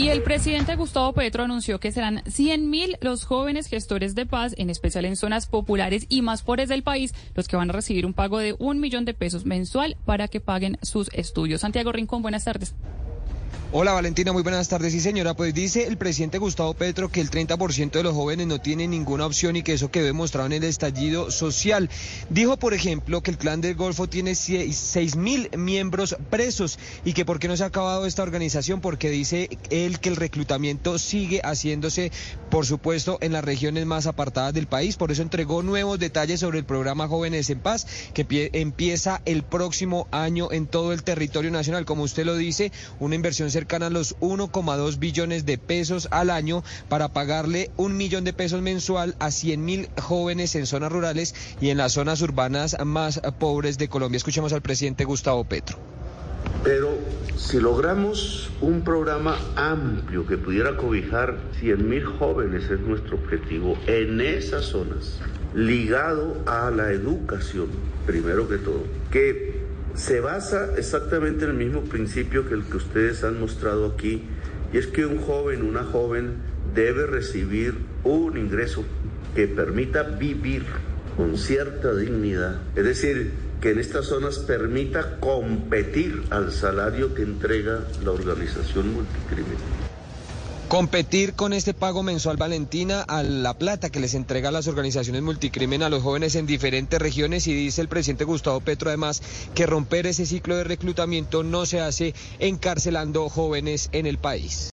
Y el presidente Gustavo Petro anunció que serán 100.000 los jóvenes gestores de paz, en especial en zonas populares y más pobres del país, los que van a recibir un pago de un millón de pesos mensual para que paguen sus estudios. Santiago Rincón, buenas tardes. Hola Valentina, muy buenas tardes. Sí señora, pues dice el presidente Gustavo Petro que el 30% de los jóvenes no tienen ninguna opción y que eso quedó demostrado en el estallido social. Dijo, por ejemplo, que el clan del Golfo tiene 6 mil miembros presos y que por qué no se ha acabado esta organización, porque dice él que el reclutamiento sigue haciéndose, por supuesto, en las regiones más apartadas del país. Por eso entregó nuevos detalles sobre el programa Jóvenes en Paz, que empieza el próximo año en todo el territorio nacional. Como usted lo dice, una inversión cercana a los 1,2 billones de pesos al año para pagarle un millón de pesos mensual a 100 mil jóvenes en zonas rurales y en las zonas urbanas más pobres de Colombia. Escuchemos al presidente Gustavo Petro. Pero si logramos un programa amplio que pudiera cobijar 100 mil jóvenes es nuestro objetivo en esas zonas, ligado a la educación, primero que todo, que se basa exactamente en el mismo principio que el que ustedes han mostrado aquí, y es que un joven, una joven debe recibir un ingreso que permita vivir con cierta dignidad, es decir, que en estas zonas permita competir al salario que entrega la organización multicrimen competir con este pago mensual Valentina a la plata que les entrega las organizaciones multicrimen a los jóvenes en diferentes regiones y dice el presidente Gustavo Petro además que romper ese ciclo de reclutamiento no se hace encarcelando jóvenes en el país.